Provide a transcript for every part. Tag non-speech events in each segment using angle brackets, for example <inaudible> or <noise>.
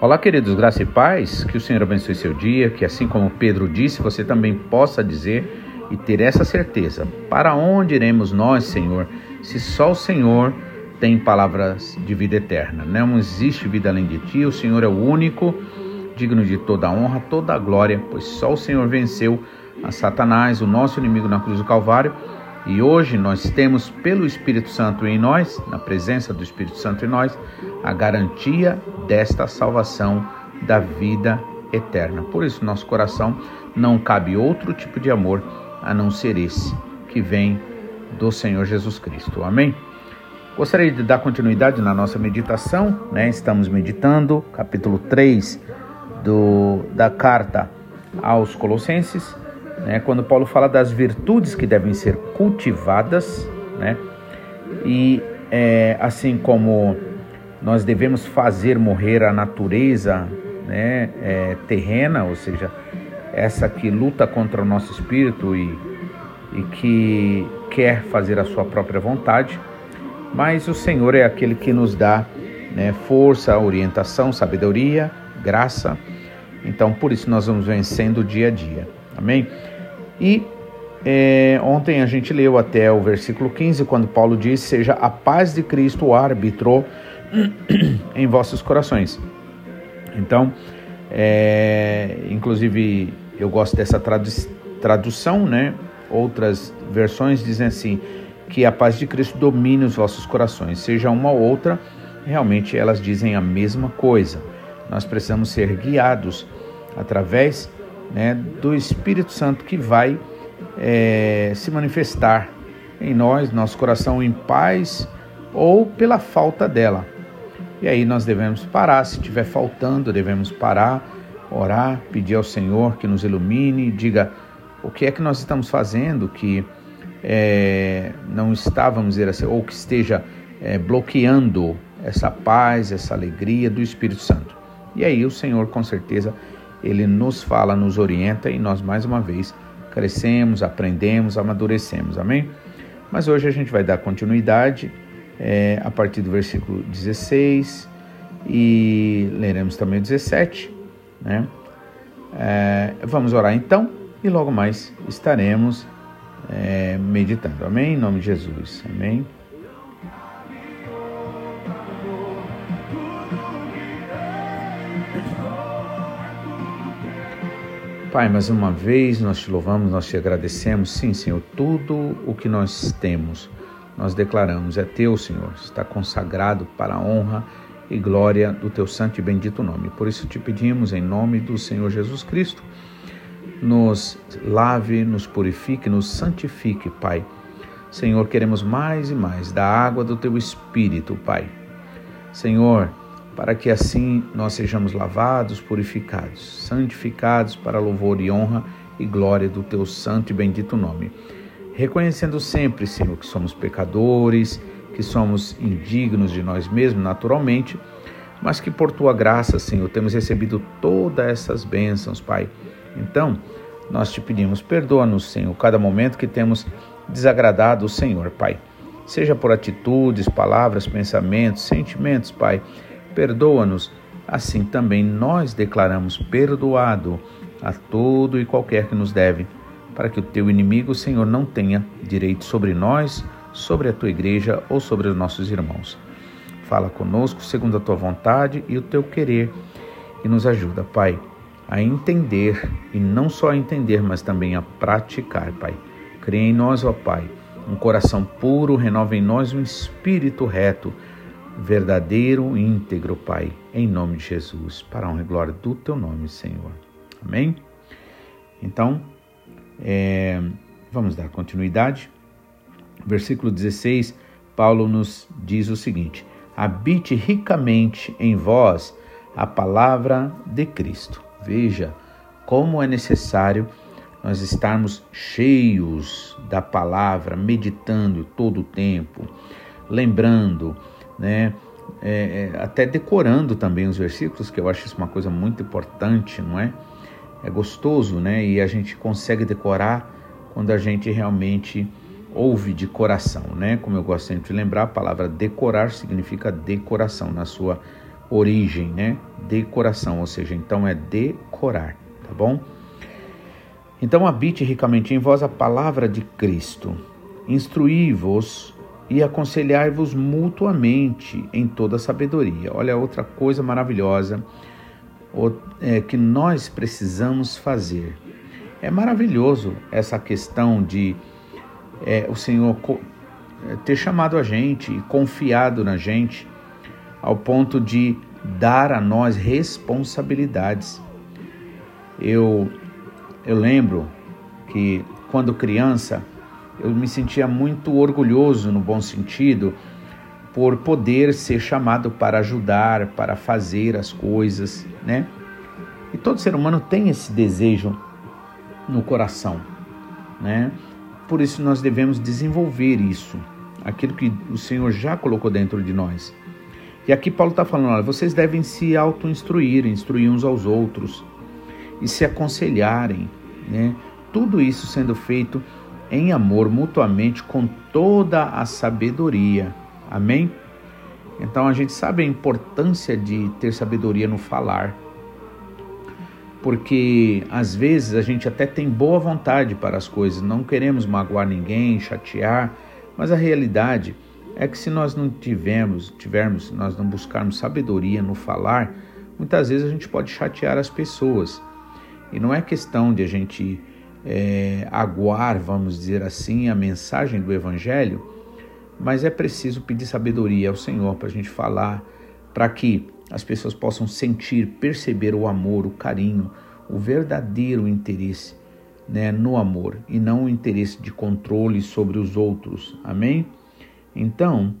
Olá, queridos, graça e paz, que o Senhor abençoe seu dia, que assim como Pedro disse, você também possa dizer e ter essa certeza: para onde iremos nós, Senhor, se só o Senhor tem palavras de vida eterna? Não existe vida além de ti, o Senhor é o único, digno de toda a honra, toda a glória, pois só o Senhor venceu a Satanás, o nosso inimigo na cruz do Calvário. E hoje nós temos, pelo Espírito Santo em nós, na presença do Espírito Santo em nós, a garantia desta salvação da vida eterna. Por isso, nosso coração não cabe outro tipo de amor a não ser esse que vem do Senhor Jesus Cristo. Amém? Gostaria de dar continuidade na nossa meditação, né? Estamos meditando capítulo 3 do, da carta aos Colossenses né, quando Paulo fala das virtudes que devem ser cultivadas, né, e é, assim como nós devemos fazer morrer a natureza né, é, terrena, ou seja, essa que luta contra o nosso espírito e, e que quer fazer a sua própria vontade, mas o Senhor é aquele que nos dá né, força, orientação, sabedoria, graça. Então, por isso nós vamos vencendo dia a dia. Amém? E é, ontem a gente leu até o versículo 15, quando Paulo diz: Seja a paz de Cristo o árbitro <clears throat> em vossos corações. Então, é, inclusive, eu gosto dessa tradu tradução, né? Outras versões dizem assim: que a paz de Cristo domine os vossos corações. Seja uma ou outra, realmente elas dizem a mesma coisa. Nós precisamos ser guiados através né, do Espírito Santo que vai é, se manifestar em nós, nosso coração em paz ou pela falta dela. E aí nós devemos parar, se estiver faltando, devemos parar, orar, pedir ao Senhor que nos ilumine, diga o que é que nós estamos fazendo que é, não está, vamos dizer assim, ou que esteja é, bloqueando essa paz, essa alegria do Espírito Santo. E aí o Senhor com certeza ele nos fala, nos orienta e nós mais uma vez crescemos, aprendemos, amadurecemos. Amém? Mas hoje a gente vai dar continuidade é, a partir do versículo 16 e leremos também o 17. Né? É, vamos orar então e logo mais estaremos é, meditando. Amém? Em nome de Jesus. Amém. Pai, mais uma vez nós te louvamos, nós te agradecemos. Sim, Senhor, tudo o que nós temos, nós declaramos, é teu, Senhor. Está consagrado para a honra e glória do teu santo e bendito nome. Por isso te pedimos, em nome do Senhor Jesus Cristo, nos lave, nos purifique, nos santifique, Pai. Senhor, queremos mais e mais da água do teu espírito, Pai. Senhor, para que assim nós sejamos lavados, purificados, santificados para louvor e honra e glória do teu santo e bendito nome. Reconhecendo sempre, Senhor, que somos pecadores, que somos indignos de nós mesmos, naturalmente, mas que por tua graça, Senhor, temos recebido todas essas bênçãos, Pai. Então, nós te pedimos, perdoa-nos, Senhor, cada momento que temos desagradado o Senhor, Pai. Seja por atitudes, palavras, pensamentos, sentimentos, Pai perdoa-nos. Assim também nós declaramos perdoado a todo e qualquer que nos deve, para que o teu inimigo, Senhor, não tenha direito sobre nós, sobre a tua igreja ou sobre os nossos irmãos. Fala conosco segundo a tua vontade e o teu querer e nos ajuda, Pai, a entender e não só a entender, mas também a praticar, Pai. Cria em nós, ó Pai, um coração puro, renova em nós um espírito reto verdadeiro e íntegro, Pai, em nome de Jesus, para a honra e glória do Teu nome, Senhor. Amém? Então, é, vamos dar continuidade. Versículo 16, Paulo nos diz o seguinte: Habite ricamente em vós a palavra de Cristo. Veja como é necessário nós estarmos cheios da palavra, meditando todo o tempo, lembrando, né? É, é, até decorando também os versículos, que eu acho isso uma coisa muito importante, não é? é gostoso, né? E a gente consegue decorar quando a gente realmente ouve de coração, né? Como eu gosto sempre de lembrar, a palavra decorar significa decoração na sua origem, né? Decoração, ou seja, então é decorar, tá bom? Então habite ricamente em vós a palavra de Cristo. Instruí-vos e aconselhai-vos mutuamente em toda sabedoria. Olha outra coisa maravilhosa é, que nós precisamos fazer. É maravilhoso essa questão de é, o Senhor é, ter chamado a gente e confiado na gente ao ponto de dar a nós responsabilidades. Eu, eu lembro que quando criança eu me sentia muito orgulhoso no bom sentido por poder ser chamado para ajudar, para fazer as coisas, né? E todo ser humano tem esse desejo no coração, né? Por isso nós devemos desenvolver isso, aquilo que o Senhor já colocou dentro de nós. E aqui Paulo está falando: olha, vocês devem se auto-instruir, instruir uns aos outros e se aconselharem, né? Tudo isso sendo feito em amor mutuamente com toda a sabedoria. Amém? Então a gente sabe a importância de ter sabedoria no falar. Porque às vezes a gente até tem boa vontade para as coisas, não queremos magoar ninguém, chatear, mas a realidade é que se nós não tivermos, tivermos, se nós não buscarmos sabedoria no falar, muitas vezes a gente pode chatear as pessoas. E não é questão de a gente é, aguar, vamos dizer assim, a mensagem do Evangelho, mas é preciso pedir sabedoria ao Senhor para a gente falar, para que as pessoas possam sentir, perceber o amor, o carinho, o verdadeiro interesse né, no amor e não o interesse de controle sobre os outros. Amém? Então,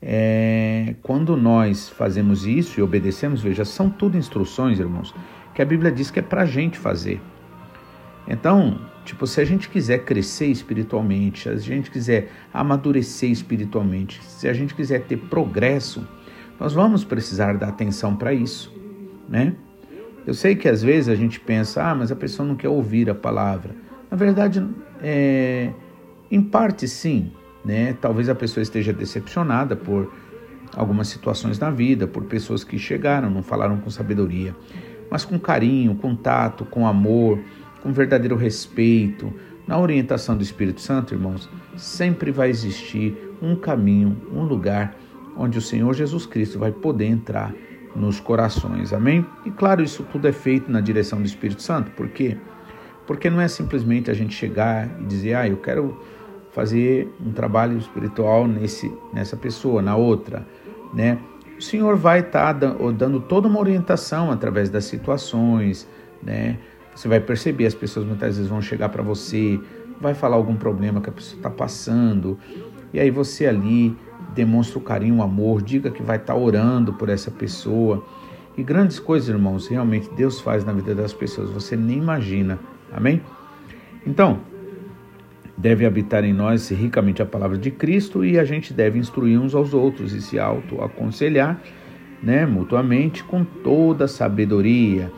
é, quando nós fazemos isso e obedecemos, veja, são tudo instruções, irmãos, que a Bíblia diz que é para a gente fazer. Então, tipo, se a gente quiser crescer espiritualmente, se a gente quiser amadurecer espiritualmente, se a gente quiser ter progresso, nós vamos precisar dar atenção para isso, né? Eu sei que às vezes a gente pensa, ah, mas a pessoa não quer ouvir a palavra. Na verdade, é, em parte sim, né? Talvez a pessoa esteja decepcionada por algumas situações na vida, por pessoas que chegaram, não falaram com sabedoria, mas com carinho, com tato, com amor, com verdadeiro respeito, na orientação do Espírito Santo, irmãos, sempre vai existir um caminho, um lugar onde o Senhor Jesus Cristo vai poder entrar nos corações. Amém? E claro, isso tudo é feito na direção do Espírito Santo. Por quê? Porque não é simplesmente a gente chegar e dizer, ah, eu quero fazer um trabalho espiritual nesse, nessa pessoa, na outra, né? O Senhor vai estar tá dando toda uma orientação através das situações, né? Você vai perceber, as pessoas muitas vezes vão chegar para você, vai falar algum problema que a pessoa está passando, e aí você ali demonstra o carinho, o amor, diga que vai estar tá orando por essa pessoa. E grandes coisas, irmãos, realmente Deus faz na vida das pessoas, você nem imagina. Amém? Então, deve habitar em nós ricamente a palavra de Cristo e a gente deve instruir uns aos outros e se auto-aconselhar, né, mutuamente com toda sabedoria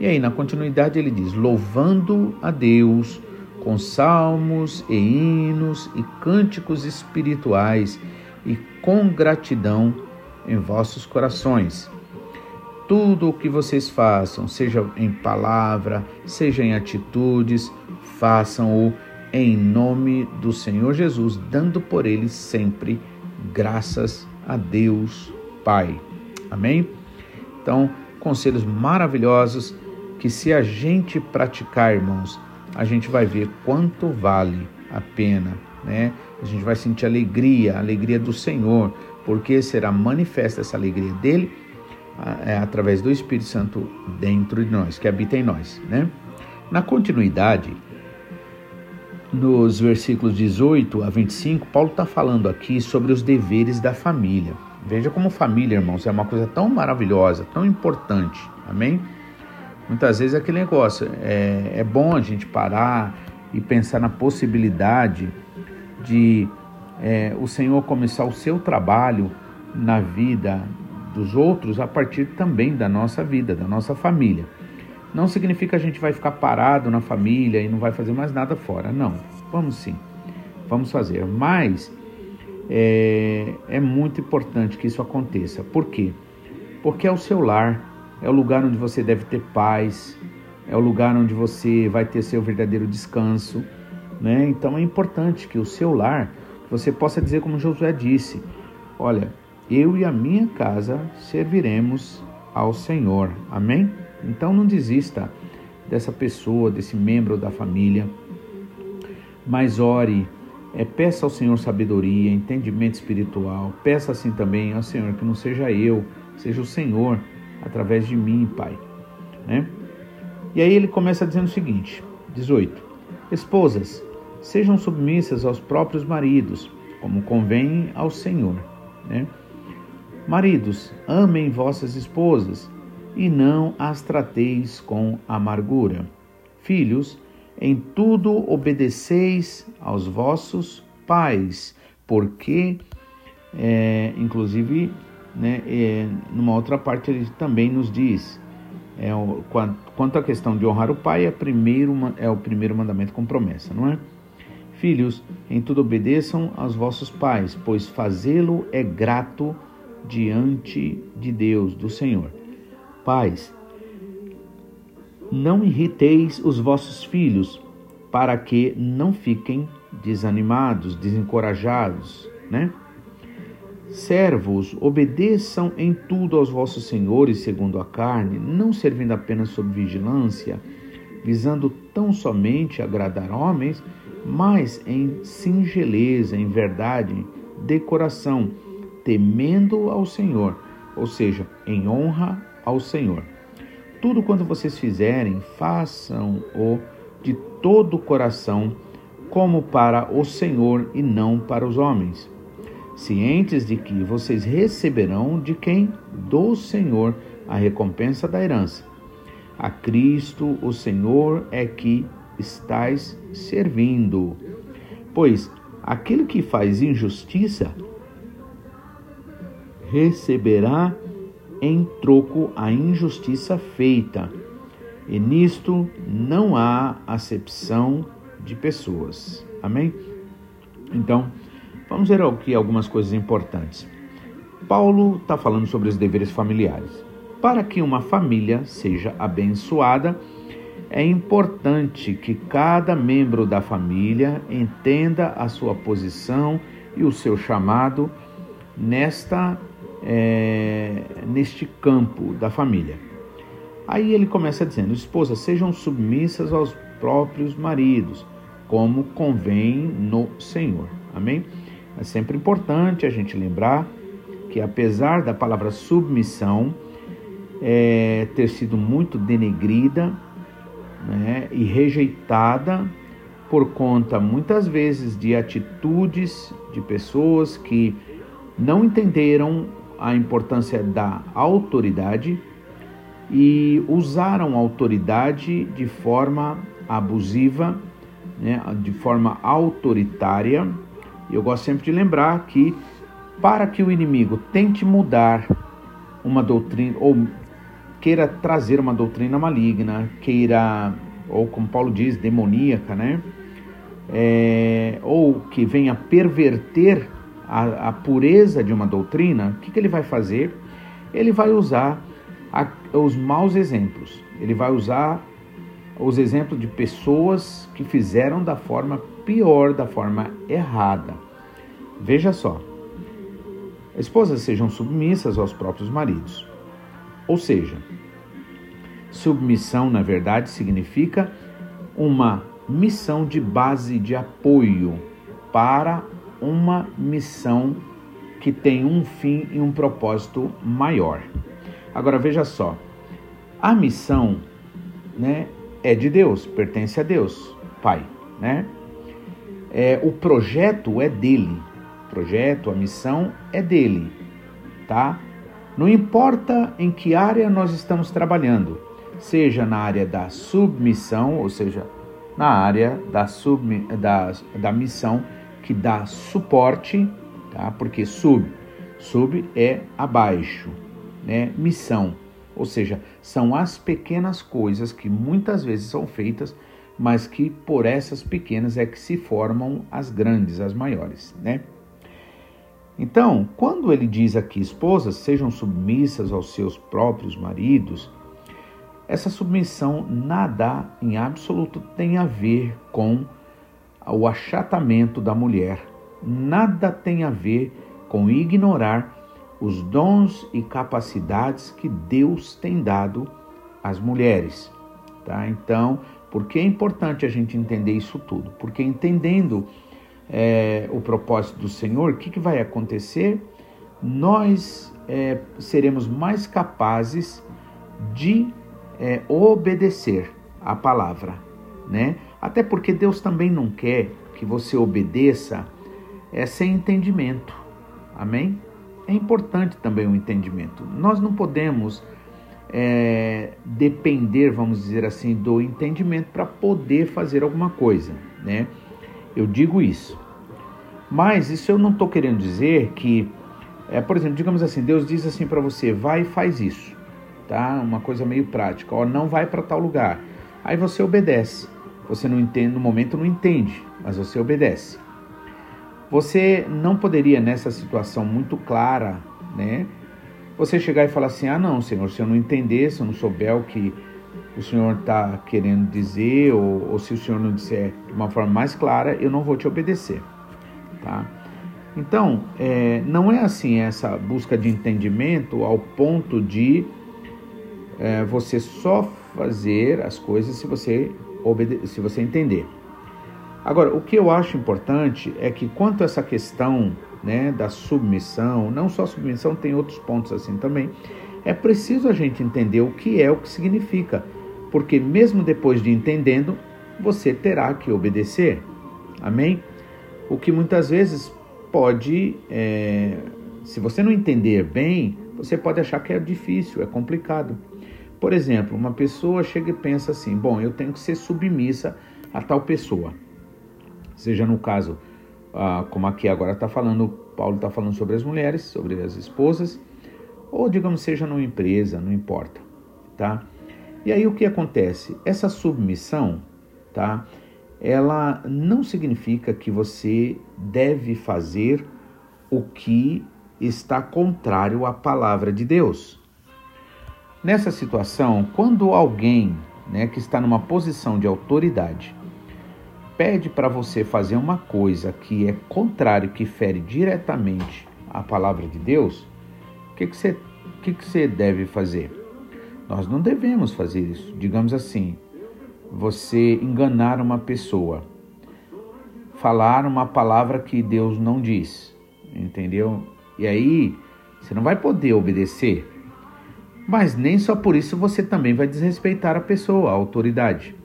e aí, na continuidade, ele diz: louvando a Deus com salmos e hinos e cânticos espirituais e com gratidão em vossos corações. Tudo o que vocês façam, seja em palavra, seja em atitudes, façam-o em nome do Senhor Jesus, dando por ele sempre graças a Deus Pai. Amém? Então, conselhos maravilhosos que se a gente praticar, irmãos, a gente vai ver quanto vale a pena, né? A gente vai sentir alegria, alegria do Senhor, porque será manifesta essa alegria dele é, através do Espírito Santo dentro de nós, que habita em nós, né? Na continuidade, nos versículos 18 a 25, Paulo está falando aqui sobre os deveres da família. Veja como família, irmãos, é uma coisa tão maravilhosa, tão importante, amém? Muitas vezes é aquele negócio, é, é bom a gente parar e pensar na possibilidade de é, o Senhor começar o seu trabalho na vida dos outros a partir também da nossa vida, da nossa família. não significa a gente vai ficar parado na família e não vai fazer mais nada fora. Não, vamos sim, vamos fazer. Mas é, é muito importante que isso aconteça. Por quê? Porque é o seu lar, é o lugar onde você deve ter paz, é o lugar onde você vai ter seu verdadeiro descanso. Né? Então é importante que o seu lar, você possa dizer como Josué disse: Olha, eu e a minha casa serviremos ao Senhor. Amém? Então não desista dessa pessoa, desse membro da família, mas ore, é, peça ao Senhor sabedoria, entendimento espiritual, peça assim também ao Senhor que não seja eu, seja o Senhor através de mim, Pai. Né? E aí ele começa dizendo o seguinte: 18. Esposas, sejam submissas aos próprios maridos, como convém ao Senhor. Né? Maridos, amem vossas esposas e não as trateis com amargura. Filhos, em tudo obedeceis aos vossos pais, porque, é, inclusive, né, é, numa outra parte ele também nos diz, é, o, quanto à questão de honrar o pai, é, primeiro, é o primeiro mandamento com promessa, não é? Filhos, em tudo obedeçam aos vossos pais, pois fazê-lo é grato diante de Deus, do Senhor. Pais, não irriteis os vossos filhos, para que não fiquem desanimados, desencorajados, né? Servos, obedeçam em tudo aos vossos senhores segundo a carne, não servindo apenas sob vigilância, visando tão somente agradar homens, mas em singeleza, em verdade, de coração, temendo ao Senhor, ou seja, em honra ao Senhor. Tudo quanto vocês fizerem, façam-o de todo o coração, como para o Senhor e não para os homens, cientes de que vocês receberão de quem? Do Senhor a recompensa da herança. A Cristo, o Senhor, é que estais servindo. Pois aquele que faz injustiça receberá em troco a injustiça feita, e nisto não há acepção de pessoas. Amém? Então, vamos ver aqui algumas coisas importantes. Paulo está falando sobre os deveres familiares. Para que uma família seja abençoada, é importante que cada membro da família entenda a sua posição e o seu chamado nesta é, neste campo da família. Aí ele começa dizendo: esposas, sejam submissas aos próprios maridos, como convém no Senhor. Amém? É sempre importante a gente lembrar que, apesar da palavra submissão é, ter sido muito denegrida né, e rejeitada por conta, muitas vezes, de atitudes de pessoas que não entenderam a importância da autoridade e usaram a autoridade de forma abusiva, né, de forma autoritária. Eu gosto sempre de lembrar que para que o inimigo tente mudar uma doutrina ou queira trazer uma doutrina maligna, queira ou como Paulo diz demoníaca, né, é, ou que venha perverter a, a pureza de uma doutrina, o que, que ele vai fazer? Ele vai usar a, os maus exemplos, ele vai usar os exemplos de pessoas que fizeram da forma pior, da forma errada. Veja só. Esposas sejam submissas aos próprios maridos. Ou seja, submissão, na verdade, significa uma missão de base de apoio para uma missão que tem um fim e um propósito maior. Agora veja só, a missão, né, é de Deus, pertence a Deus, Pai, né? É, o projeto é dele, o projeto, a missão é dele, tá? Não importa em que área nós estamos trabalhando, seja na área da submissão, ou seja, na área da, sub, da, da missão que dá suporte, tá? Porque sub, sub é abaixo, né? Missão, Ou seja, são as pequenas coisas que muitas vezes são feitas, mas que por essas pequenas é que se formam as grandes, as maiores, né? Então, quando ele diz aqui, esposas, sejam submissas aos seus próprios maridos, essa submissão nada em absoluto tem a ver com o achatamento da mulher, nada tem a ver com ignorar os dons e capacidades que Deus tem dado às mulheres, tá? Então, por que é importante a gente entender isso tudo? Porque entendendo é, o propósito do Senhor, o que, que vai acontecer? Nós é, seremos mais capazes de é, obedecer a palavra, né? Até porque Deus também não quer que você obedeça é, sem entendimento, amém? É importante também o entendimento. Nós não podemos é, depender, vamos dizer assim, do entendimento para poder fazer alguma coisa, né? Eu digo isso. Mas isso eu não estou querendo dizer que, é, por exemplo, digamos assim, Deus diz assim para você, vai e faz isso, tá? Uma coisa meio prática, ó, não vai para tal lugar. Aí você obedece. Você não entende, no momento não entende, mas você obedece. Você não poderia nessa situação muito clara, né? Você chegar e falar assim: ah, não, Senhor, se eu não entender, se eu não souber o que o Senhor está querendo dizer, ou, ou se o Senhor não disser de uma forma mais clara, eu não vou te obedecer. Tá? Então, é, não é assim essa busca de entendimento ao ponto de é, você só fazer as coisas se você, se você entender. Agora, o que eu acho importante é que quanto a essa questão né, da submissão, não só submissão, tem outros pontos assim também, é preciso a gente entender o que é, o que significa, porque mesmo depois de entendendo, você terá que obedecer. Amém? O que muitas vezes pode, é, se você não entender bem, você pode achar que é difícil, é complicado. Por exemplo, uma pessoa chega e pensa assim: bom, eu tenho que ser submissa a tal pessoa. Seja no caso, ah, como aqui agora está falando, Paulo está falando sobre as mulheres, sobre as esposas, ou digamos, seja numa empresa, não importa, tá? E aí o que acontece? Essa submissão, tá? Ela não significa que você deve fazer o que está contrário à palavra de Deus. Nessa situação, quando alguém né, que está numa posição de autoridade pede para você fazer uma coisa que é contrário, que fere diretamente a palavra de Deus, o que, que, você, que, que você deve fazer? Nós não devemos fazer isso. Digamos assim, você enganar uma pessoa, falar uma palavra que Deus não diz, entendeu? E aí você não vai poder obedecer. Mas nem só por isso você também vai desrespeitar a pessoa, a autoridade.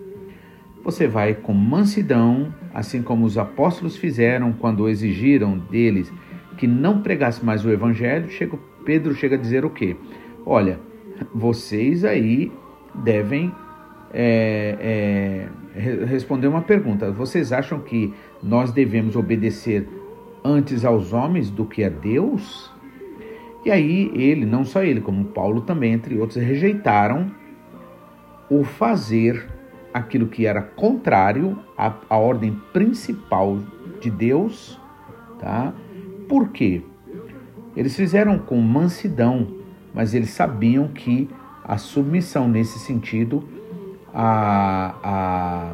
Você vai com mansidão, assim como os apóstolos fizeram quando exigiram deles que não pregasse mais o evangelho. Chega, Pedro chega a dizer o quê? Olha, vocês aí devem é, é, responder uma pergunta. Vocês acham que nós devemos obedecer antes aos homens do que a Deus? E aí ele, não só ele, como Paulo também, entre outros, rejeitaram o fazer aquilo que era contrário à, à ordem principal de Deus, tá? Por quê? Eles fizeram com mansidão, mas eles sabiam que a submissão nesse sentido, a, a,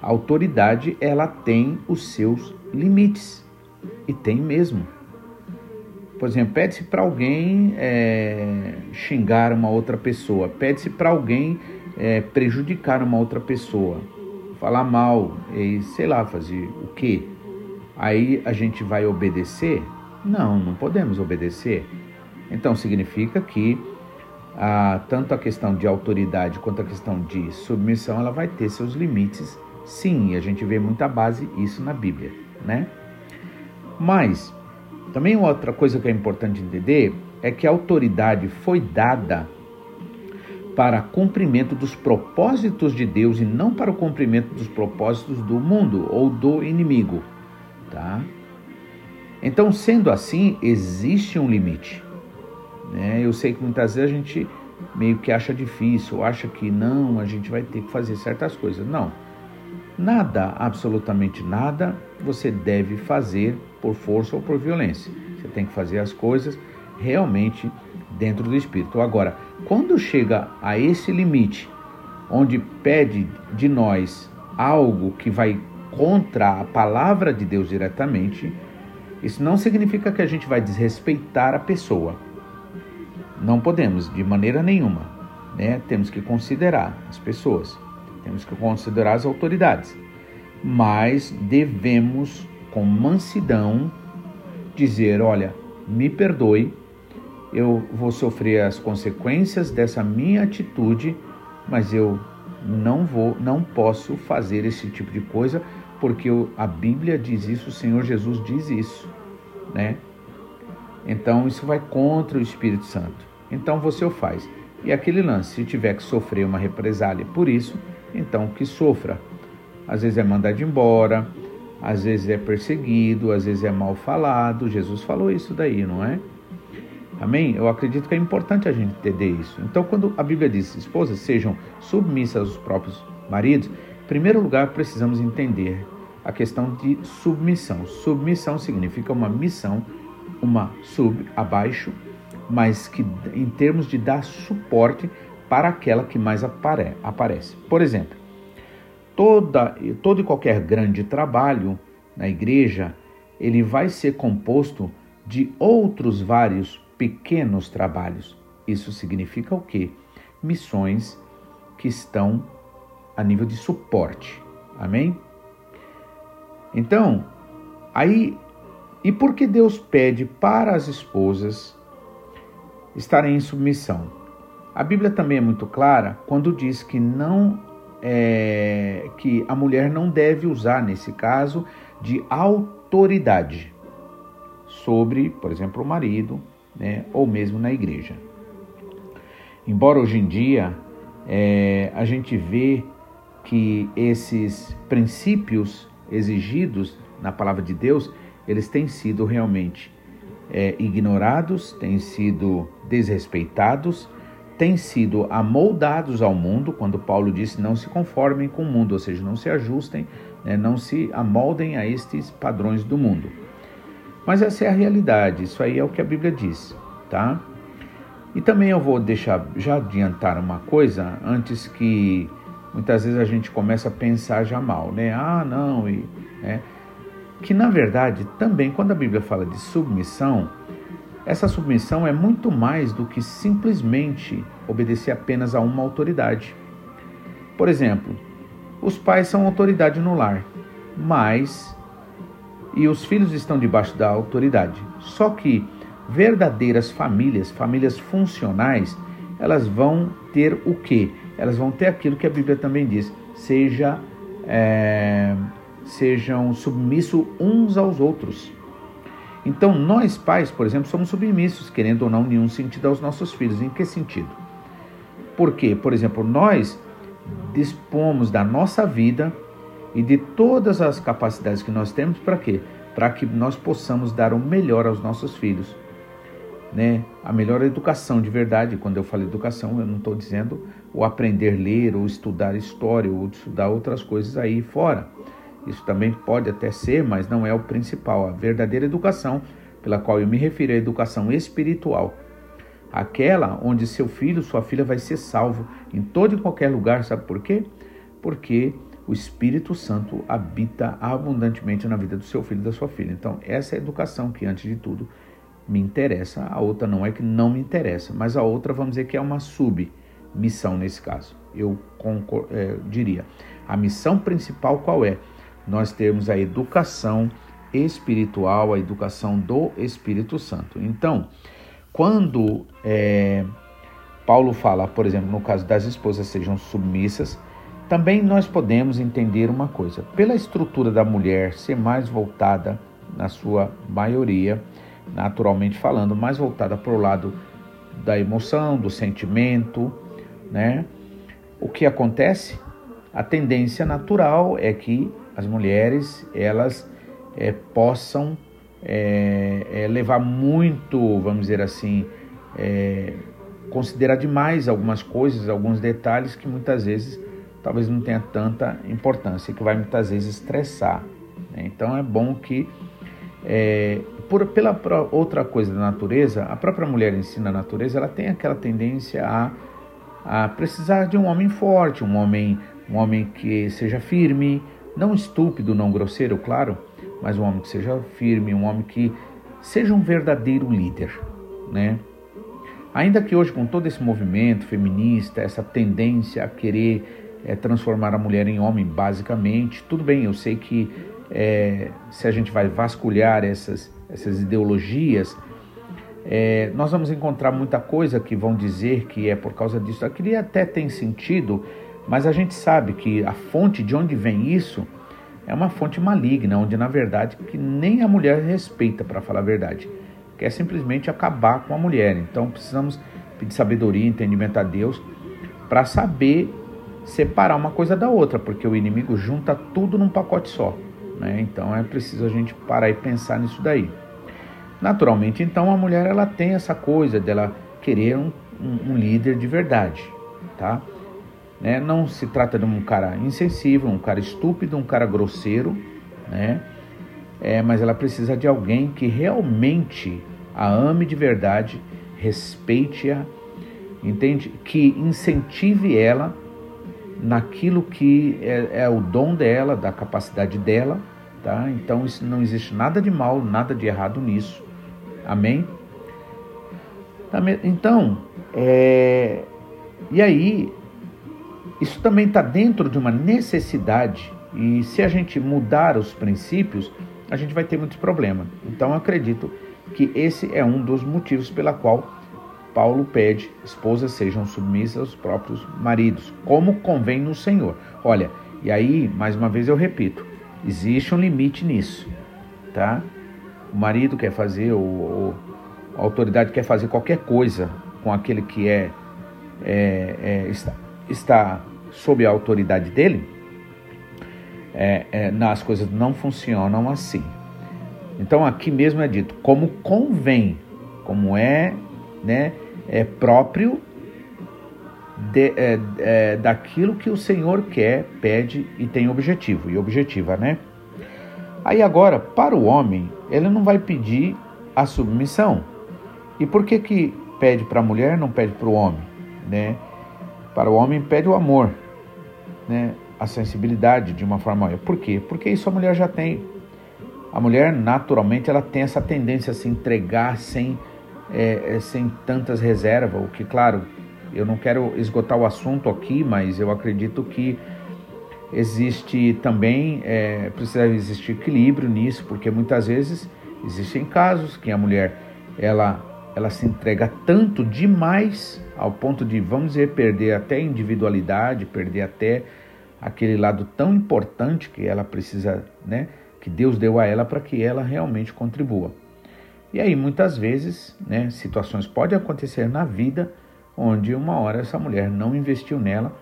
a autoridade, ela tem os seus limites. E tem mesmo. Por exemplo, pede-se para alguém é, xingar uma outra pessoa, pede-se para alguém é, prejudicar uma outra pessoa, falar mal, e sei lá, fazer o quê? Aí a gente vai obedecer? Não, não podemos obedecer. Então significa que ah, tanto a questão de autoridade quanto a questão de submissão, ela vai ter seus limites, sim, e a gente vê muita base isso na Bíblia, né? Mas também outra coisa que é importante entender é que a autoridade foi dada para cumprimento dos propósitos de Deus e não para o cumprimento dos propósitos do mundo ou do inimigo, tá? Então, sendo assim, existe um limite. Né? Eu sei que muitas vezes a gente meio que acha difícil, acha que não, a gente vai ter que fazer certas coisas. Não. Nada, absolutamente nada, você deve fazer por força ou por violência. Você tem que fazer as coisas realmente dentro do espírito. Agora, quando chega a esse limite, onde pede de nós algo que vai contra a palavra de Deus diretamente, isso não significa que a gente vai desrespeitar a pessoa. Não podemos, de maneira nenhuma. Né? Temos que considerar as pessoas, temos que considerar as autoridades, mas devemos, com mansidão, dizer: olha, me perdoe, eu vou sofrer as consequências dessa minha atitude, mas eu não vou, não posso fazer esse tipo de coisa, porque a Bíblia diz isso, o Senhor Jesus diz isso, né? Então isso vai contra o Espírito Santo. Então você o faz. E aquele lance, se tiver que sofrer uma represália por isso, então que sofra. Às vezes é mandado embora, às vezes é perseguido, às vezes é mal falado. Jesus falou isso daí, não é? Amém? Eu acredito que é importante a gente entender isso. Então, quando a Bíblia diz esposas sejam submissas aos próprios maridos, em primeiro lugar precisamos entender a questão de submissão. Submissão significa uma missão, uma sub, abaixo, mas que em termos de dar suporte para aquela que mais apare, aparece. Por exemplo, toda, todo e qualquer grande trabalho na igreja, ele vai ser composto de outros vários pequenos trabalhos. Isso significa o quê? Missões que estão a nível de suporte. Amém? Então, aí, e por que Deus pede para as esposas estarem em submissão. A Bíblia também é muito clara quando diz que não é, que a mulher não deve usar nesse caso de autoridade sobre, por exemplo, o marido, né, ou mesmo na igreja. Embora hoje em dia é, a gente vê que esses princípios exigidos na palavra de Deus eles têm sido realmente é, ignorados, têm sido desrespeitados, têm sido amoldados ao mundo, quando Paulo disse não se conformem com o mundo, ou seja, não se ajustem, né, não se amoldem a estes padrões do mundo. Mas essa é a realidade, isso aí é o que a Bíblia diz, tá? E também eu vou deixar, já adiantar uma coisa, antes que muitas vezes a gente começa a pensar já mal, né? Ah, não, e, né? que na verdade também quando a Bíblia fala de submissão, essa submissão é muito mais do que simplesmente obedecer apenas a uma autoridade. Por exemplo, os pais são autoridade no lar, mas e os filhos estão debaixo da autoridade. Só que verdadeiras famílias, famílias funcionais, elas vão ter o que? Elas vão ter aquilo que a Bíblia também diz: seja é, sejam submissos uns aos outros. Então, nós pais, por exemplo, somos submissos, querendo ou não, nenhum sentido aos nossos filhos. Em que sentido? Porque, por exemplo, nós dispomos da nossa vida e de todas as capacidades que nós temos para quê? Para que nós possamos dar o melhor aos nossos filhos. Né? A melhor educação de verdade, quando eu falo educação, eu não estou dizendo o aprender a ler ou estudar história ou estudar outras coisas aí fora isso também pode até ser, mas não é o principal. A verdadeira educação, pela qual eu me refiro, é a educação espiritual. Aquela onde seu filho, sua filha vai ser salvo em todo e qualquer lugar, sabe por quê? Porque o Espírito Santo habita abundantemente na vida do seu filho e da sua filha. Então, essa é a educação que, antes de tudo, me interessa. A outra não é que não me interessa, mas a outra, vamos dizer que é uma submissão nesse caso. Eu é, diria. A missão principal qual é? nós termos a educação espiritual, a educação do Espírito Santo. Então, quando é, Paulo fala, por exemplo, no caso das esposas sejam submissas, também nós podemos entender uma coisa: pela estrutura da mulher ser mais voltada, na sua maioria, naturalmente falando, mais voltada para o lado da emoção, do sentimento, né? O que acontece? A tendência natural é que as mulheres elas é, possam é, é, levar muito, vamos dizer assim, considerar demais algumas coisas, alguns detalhes que muitas vezes talvez não tenha tanta importância, que vai muitas vezes estressar. Né? Então é bom que, é, por, pela outra coisa da natureza, a própria mulher em si na natureza, ela tem aquela tendência a, a precisar de um homem forte, um homem, um homem que seja firme, não estúpido, não grosseiro, claro, mas um homem que seja firme, um homem que seja um verdadeiro líder, né? Ainda que hoje com todo esse movimento feminista, essa tendência a querer é, transformar a mulher em homem, basicamente, tudo bem, eu sei que é, se a gente vai vasculhar essas, essas ideologias, é, nós vamos encontrar muita coisa que vão dizer que é por causa disso. Aquilo até tem sentido, mas a gente sabe que a fonte de onde vem isso é uma fonte maligna, onde na verdade que nem a mulher respeita, para falar a verdade, quer simplesmente acabar com a mulher. Então precisamos pedir sabedoria, entendimento a Deus para saber separar uma coisa da outra, porque o inimigo junta tudo num pacote só. Né? Então é preciso a gente parar e pensar nisso daí. Naturalmente, então a mulher ela tem essa coisa dela querer um, um, um líder de verdade, tá? Né? Não se trata de um cara insensível, um cara estúpido, um cara grosseiro, né? É, mas ela precisa de alguém que realmente a ame de verdade, respeite-a, entende? Que incentive ela naquilo que é, é, o dom dela, da capacidade dela, tá? Então isso não existe nada de mal, nada de errado nisso, amém? Então, é, e aí isso também está dentro de uma necessidade e se a gente mudar os princípios, a gente vai ter muitos problemas. Então, acredito que esse é um dos motivos pela qual Paulo pede esposas sejam submissas aos próprios maridos, como convém no Senhor. Olha, e aí, mais uma vez eu repito, existe um limite nisso, tá? O marido quer fazer, ou, a autoridade quer fazer qualquer coisa com aquele que é, é, é está, está sob a autoridade dele, é, é, as coisas não funcionam assim. Então aqui mesmo é dito como convém, como é, né, é próprio de, é, é, daquilo que o Senhor quer, pede e tem objetivo e objetiva, né? Aí agora para o homem ele não vai pedir a submissão. E por que que pede para a mulher não pede para o homem, né? Para o homem pede o amor, né? a sensibilidade de uma forma maior. Por quê? Porque isso a mulher já tem. A mulher, naturalmente, ela tem essa tendência a se entregar sem, é, é, sem tantas reservas, o que, claro, eu não quero esgotar o assunto aqui, mas eu acredito que existe também, é, precisa existir equilíbrio nisso, porque muitas vezes existem casos que a mulher, ela ela se entrega tanto demais ao ponto de, vamos dizer, perder até a individualidade, perder até aquele lado tão importante que ela precisa, né, que Deus deu a ela para que ela realmente contribua. E aí muitas vezes, né, situações podem acontecer na vida onde uma hora essa mulher não investiu nela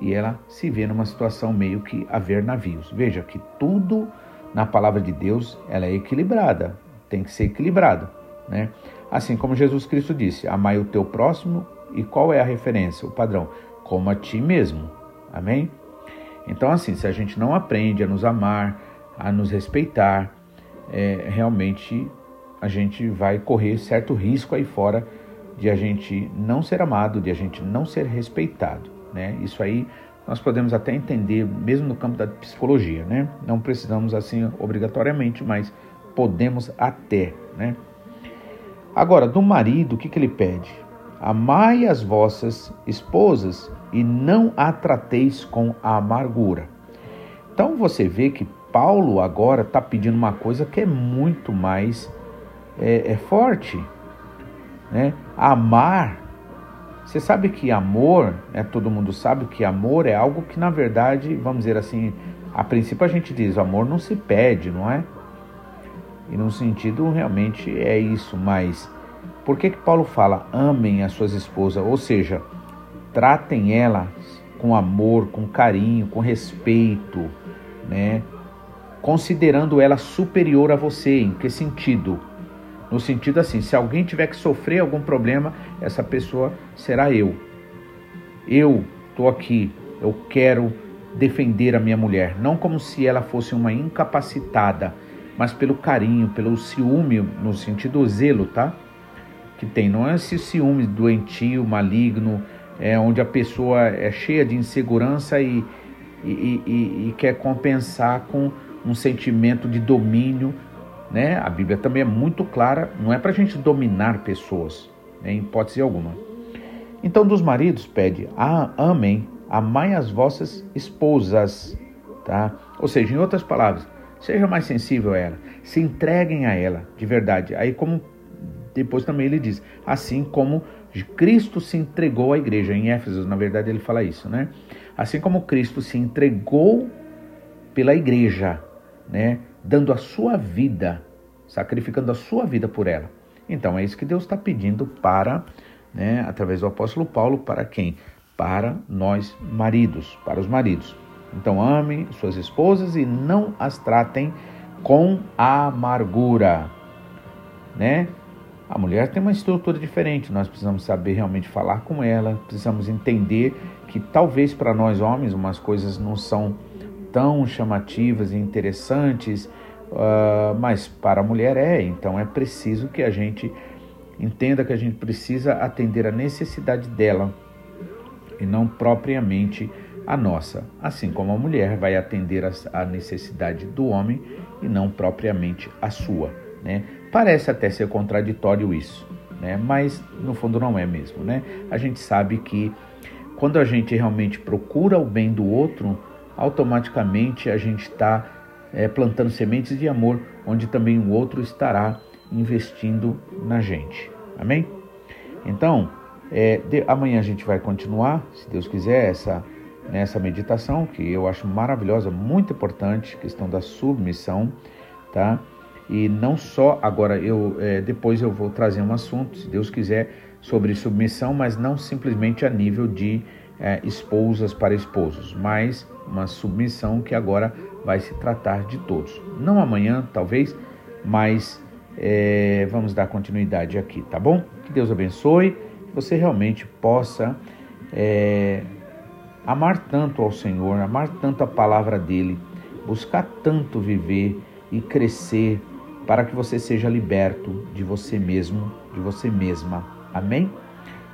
e ela se vê numa situação meio que a ver navios. Veja que tudo na palavra de Deus ela é equilibrada, tem que ser equilibrado, né? Assim como Jesus Cristo disse: amai o teu próximo e qual é a referência, o padrão? Como a ti mesmo. Amém? Então, assim, se a gente não aprende a nos amar, a nos respeitar, é, realmente a gente vai correr certo risco aí fora de a gente não ser amado, de a gente não ser respeitado, né? Isso aí nós podemos até entender, mesmo no campo da psicologia, né? Não precisamos assim obrigatoriamente, mas podemos até, né? Agora, do marido, o que, que ele pede? Amai as vossas esposas e não a trateis com amargura. Então você vê que Paulo agora está pedindo uma coisa que é muito mais é, é forte. Né? Amar. Você sabe que amor, né, todo mundo sabe que amor é algo que, na verdade, vamos dizer assim, a princípio a gente diz, o amor não se pede, não é? E no sentido realmente é isso, mas por que, que Paulo fala amem as suas esposas? Ou seja, tratem elas com amor, com carinho, com respeito, né? Considerando ela superior a você. Em que sentido? No sentido assim, se alguém tiver que sofrer algum problema, essa pessoa será eu. Eu estou aqui, eu quero defender a minha mulher, não como se ela fosse uma incapacitada, mas pelo carinho, pelo ciúme, no sentido zelo, tá? Que tem, não é esse ciúme doentio, maligno, é onde a pessoa é cheia de insegurança e, e, e, e quer compensar com um sentimento de domínio, né? A Bíblia também é muito clara, não é para a gente dominar pessoas, né? em hipótese alguma. Então, dos maridos, pede, ah, amem, amai as vossas esposas, tá? Ou seja, em outras palavras, seja mais sensível a ela, se entreguem a ela, de verdade. Aí, como depois também ele diz, assim como Cristo se entregou à igreja, em Éfeso, na verdade, ele fala isso, né? Assim como Cristo se entregou pela igreja, né? Dando a sua vida, sacrificando a sua vida por ela. Então, é isso que Deus está pedindo para né, através do apóstolo Paulo, para quem? Para nós maridos, para os maridos. Então amem suas esposas e não as tratem com amargura, né? A mulher tem uma estrutura diferente, nós precisamos saber realmente falar com ela, precisamos entender que talvez para nós homens umas coisas não são tão chamativas e interessantes, uh, mas para a mulher é, então é preciso que a gente Entenda que a gente precisa atender a necessidade dela e não propriamente a nossa, assim como a mulher vai atender a necessidade do homem e não propriamente a sua. Né? Parece até ser contraditório isso, né? mas no fundo não é mesmo. Né? A gente sabe que quando a gente realmente procura o bem do outro, automaticamente a gente está é, plantando sementes de amor, onde também o outro estará investindo na gente. Amém? Então, é, de, amanhã a gente vai continuar, se Deus quiser, essa, nessa meditação que eu acho maravilhosa, muito importante, questão da submissão, tá? E não só agora eu é, depois eu vou trazer um assunto, se Deus quiser, sobre submissão, mas não simplesmente a nível de é, esposas para esposos, mas uma submissão que agora vai se tratar de todos. Não amanhã, talvez, mas é, vamos dar continuidade aqui, tá bom? Que Deus abençoe, que você realmente possa é, amar tanto ao Senhor, amar tanto a palavra dele, buscar tanto viver e crescer para que você seja liberto de você mesmo, de você mesma. Amém?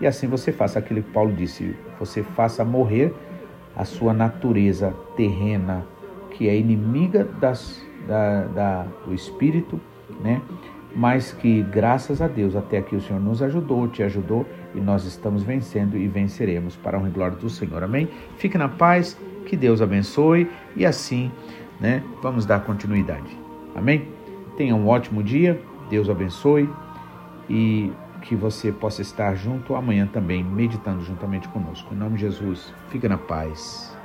E assim você faça aquilo que Paulo disse: você faça morrer a sua natureza terrena, que é inimiga das, da, da, do espírito né? Mas que graças a Deus até aqui o Senhor nos ajudou, te ajudou e nós estamos vencendo e venceremos para a glória do Senhor. Amém? Fique na paz, que Deus abençoe e assim, né? Vamos dar continuidade. Amém? Tenha um ótimo dia, Deus abençoe e que você possa estar junto amanhã também, meditando juntamente conosco. Em nome de Jesus, fique na paz.